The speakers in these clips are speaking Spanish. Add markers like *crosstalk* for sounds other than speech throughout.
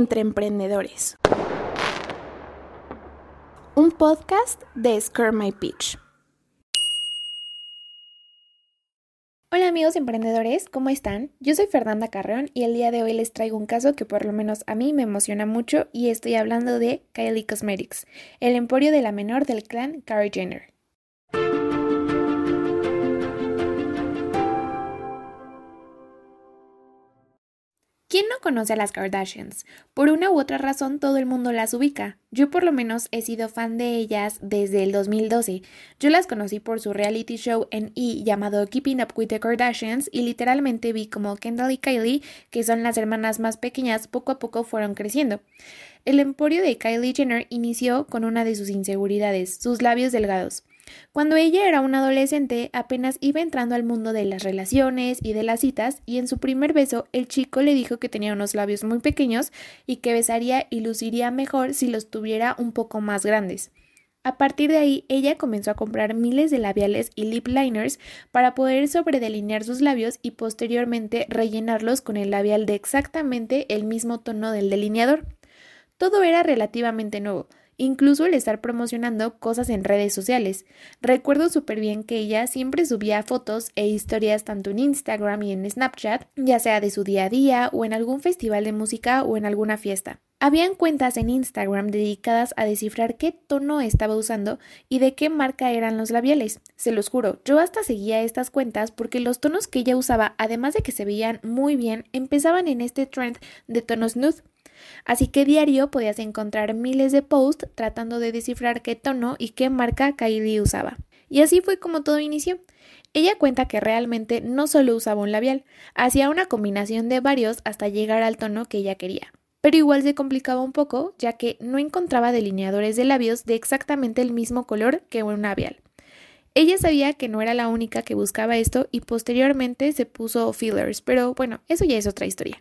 entre emprendedores. Un podcast de Scare My Pitch. Hola amigos emprendedores, ¿cómo están? Yo soy Fernanda Carreón y el día de hoy les traigo un caso que por lo menos a mí me emociona mucho y estoy hablando de Kylie Cosmetics, el emporio de la menor del clan Kylie Jenner. ¿Quién no conoce a las Kardashians? Por una u otra razón todo el mundo las ubica. Yo por lo menos he sido fan de ellas desde el 2012. Yo las conocí por su reality show en E llamado Keeping Up with the Kardashians y literalmente vi como Kendall y Kylie, que son las hermanas más pequeñas, poco a poco fueron creciendo. El emporio de Kylie Jenner inició con una de sus inseguridades, sus labios delgados. Cuando ella era una adolescente, apenas iba entrando al mundo de las relaciones y de las citas, y en su primer beso el chico le dijo que tenía unos labios muy pequeños y que besaría y luciría mejor si los tuviera un poco más grandes. A partir de ahí, ella comenzó a comprar miles de labiales y lip liners para poder sobredelinear sus labios y posteriormente rellenarlos con el labial de exactamente el mismo tono del delineador. Todo era relativamente nuevo, incluso el estar promocionando cosas en redes sociales. Recuerdo súper bien que ella siempre subía fotos e historias tanto en Instagram y en Snapchat, ya sea de su día a día o en algún festival de música o en alguna fiesta. Habían cuentas en Instagram dedicadas a descifrar qué tono estaba usando y de qué marca eran los labiales. Se los juro, yo hasta seguía estas cuentas porque los tonos que ella usaba, además de que se veían muy bien, empezaban en este trend de tonos nude. Así que diario podías encontrar miles de posts tratando de descifrar qué tono y qué marca Kylie usaba. Y así fue como todo inició. Ella cuenta que realmente no solo usaba un labial, hacía una combinación de varios hasta llegar al tono que ella quería. Pero igual se complicaba un poco, ya que no encontraba delineadores de labios de exactamente el mismo color que un labial. Ella sabía que no era la única que buscaba esto y posteriormente se puso fillers, pero bueno, eso ya es otra historia.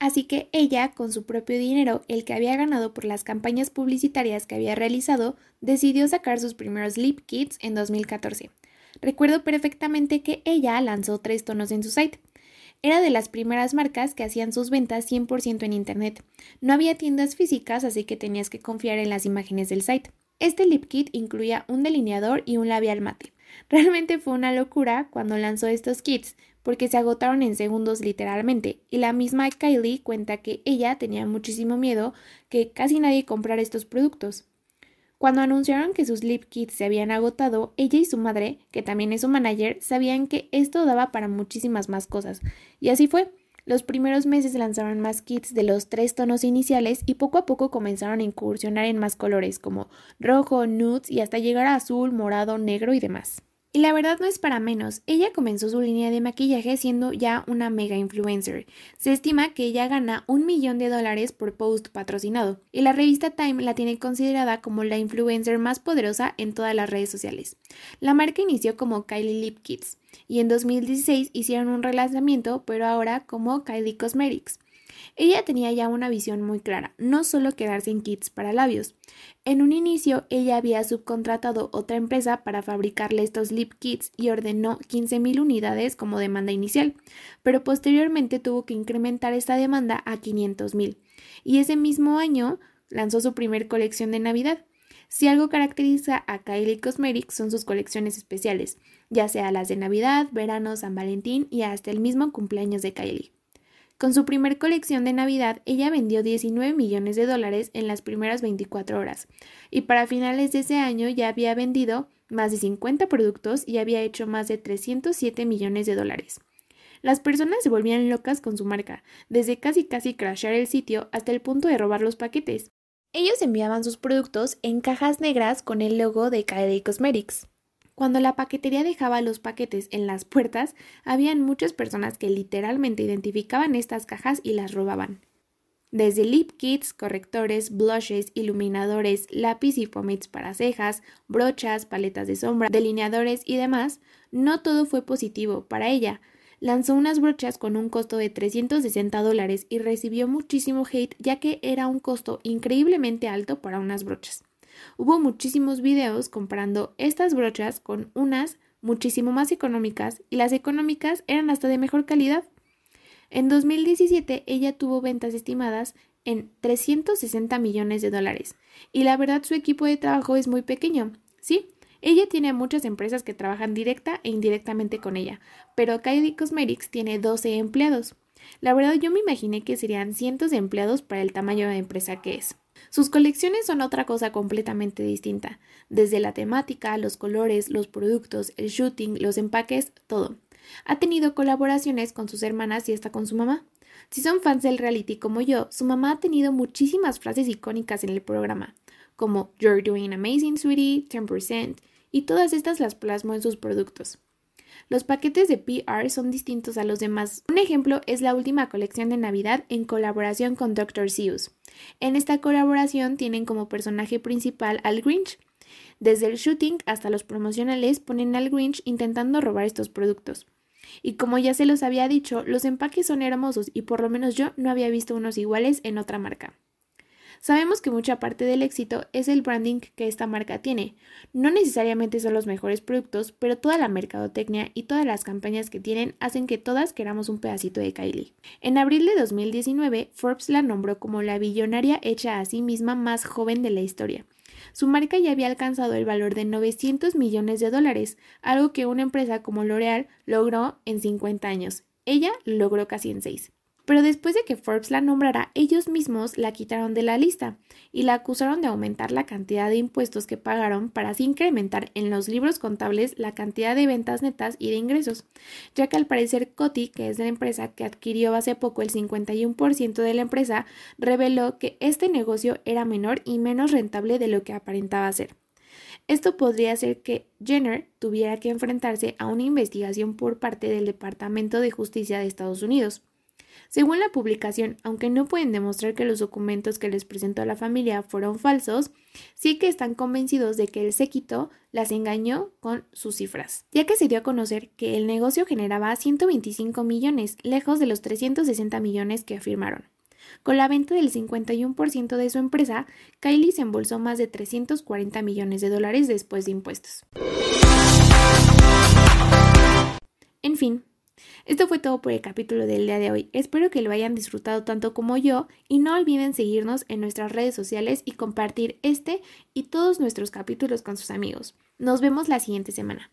Así que ella, con su propio dinero, el que había ganado por las campañas publicitarias que había realizado, decidió sacar sus primeros lip kits en 2014. Recuerdo perfectamente que ella lanzó tres tonos en su site. Era de las primeras marcas que hacían sus ventas 100% en Internet. No había tiendas físicas, así que tenías que confiar en las imágenes del site. Este lip kit incluía un delineador y un labial mate. *laughs* Realmente fue una locura cuando lanzó estos kits, porque se agotaron en segundos literalmente, y la misma Kylie cuenta que ella tenía muchísimo miedo que casi nadie comprara estos productos. Cuando anunciaron que sus lip kits se habían agotado, ella y su madre, que también es su manager, sabían que esto daba para muchísimas más cosas, y así fue. Los primeros meses lanzaron más kits de los tres tonos iniciales y poco a poco comenzaron a incursionar en más colores como rojo, nudes y hasta llegar a azul, morado, negro y demás. Y la verdad no es para menos, ella comenzó su línea de maquillaje siendo ya una mega influencer. Se estima que ella gana un millón de dólares por post patrocinado, y la revista Time la tiene considerada como la influencer más poderosa en todas las redes sociales. La marca inició como Kylie Lip Kits, y en 2016 hicieron un relanzamiento, pero ahora como Kylie Cosmetics. Ella tenía ya una visión muy clara, no solo quedarse en kits para labios. En un inicio, ella había subcontratado otra empresa para fabricarle estos lip kits y ordenó 15.000 unidades como demanda inicial, pero posteriormente tuvo que incrementar esta demanda a 500.000. Y ese mismo año lanzó su primer colección de Navidad. Si algo caracteriza a Kylie Cosmetics son sus colecciones especiales, ya sea las de Navidad, verano, San Valentín y hasta el mismo cumpleaños de Kylie. Con su primer colección de Navidad, ella vendió 19 millones de dólares en las primeras 24 horas, y para finales de ese año ya había vendido más de 50 productos y había hecho más de 307 millones de dólares. Las personas se volvían locas con su marca, desde casi casi crashear el sitio hasta el punto de robar los paquetes. Ellos enviaban sus productos en cajas negras con el logo de Kylie Cosmetics. Cuando la paquetería dejaba los paquetes en las puertas, habían muchas personas que literalmente identificaban estas cajas y las robaban. Desde lip kits, correctores, blushes, iluminadores, lápiz y pomades para cejas, brochas, paletas de sombra, delineadores y demás, no todo fue positivo para ella. Lanzó unas brochas con un costo de 360 dólares y recibió muchísimo hate ya que era un costo increíblemente alto para unas brochas. Hubo muchísimos videos comparando estas brochas con unas muchísimo más económicas y las económicas eran hasta de mejor calidad. En 2017 ella tuvo ventas estimadas en 360 millones de dólares. Y la verdad su equipo de trabajo es muy pequeño. Sí, ella tiene muchas empresas que trabajan directa e indirectamente con ella, pero Kylie Cosmetics tiene 12 empleados. La verdad yo me imaginé que serían cientos de empleados para el tamaño de empresa que es. Sus colecciones son otra cosa completamente distinta, desde la temática, los colores, los productos, el shooting, los empaques, todo. Ha tenido colaboraciones con sus hermanas y hasta con su mamá. Si son fans del reality como yo, su mamá ha tenido muchísimas frases icónicas en el programa, como You're doing amazing, sweetie, 10%, y todas estas las plasmó en sus productos. Los paquetes de PR son distintos a los demás. Un ejemplo es la última colección de Navidad en colaboración con Dr. Seuss. En esta colaboración tienen como personaje principal al Grinch. Desde el shooting hasta los promocionales ponen al Grinch intentando robar estos productos. Y como ya se los había dicho, los empaques son hermosos y por lo menos yo no había visto unos iguales en otra marca. Sabemos que mucha parte del éxito es el branding que esta marca tiene. No necesariamente son los mejores productos, pero toda la mercadotecnia y todas las campañas que tienen hacen que todas queramos un pedacito de Kylie. En abril de 2019, Forbes la nombró como la billonaria hecha a sí misma más joven de la historia. Su marca ya había alcanzado el valor de 900 millones de dólares, algo que una empresa como L'Oreal logró en 50 años. Ella lo logró casi en 6. Pero después de que Forbes la nombrara, ellos mismos la quitaron de la lista y la acusaron de aumentar la cantidad de impuestos que pagaron para así incrementar en los libros contables la cantidad de ventas netas y de ingresos, ya que al parecer Coty, que es la empresa que adquirió hace poco el 51% de la empresa, reveló que este negocio era menor y menos rentable de lo que aparentaba ser. Esto podría hacer que Jenner tuviera que enfrentarse a una investigación por parte del Departamento de Justicia de Estados Unidos. Según la publicación, aunque no pueden demostrar que los documentos que les presentó la familia fueron falsos, sí que están convencidos de que el séquito las engañó con sus cifras, ya que se dio a conocer que el negocio generaba 125 millones, lejos de los 360 millones que afirmaron. Con la venta del 51% de su empresa, Kylie se embolsó más de 340 millones de dólares después de impuestos. En fin, esto fue todo por el capítulo del día de hoy. Espero que lo hayan disfrutado tanto como yo y no olviden seguirnos en nuestras redes sociales y compartir este y todos nuestros capítulos con sus amigos. Nos vemos la siguiente semana.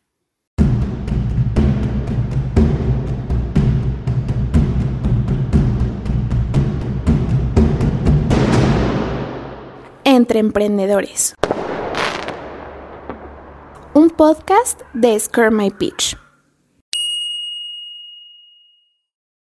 Entre Emprendedores. Un podcast de Scare My Pitch.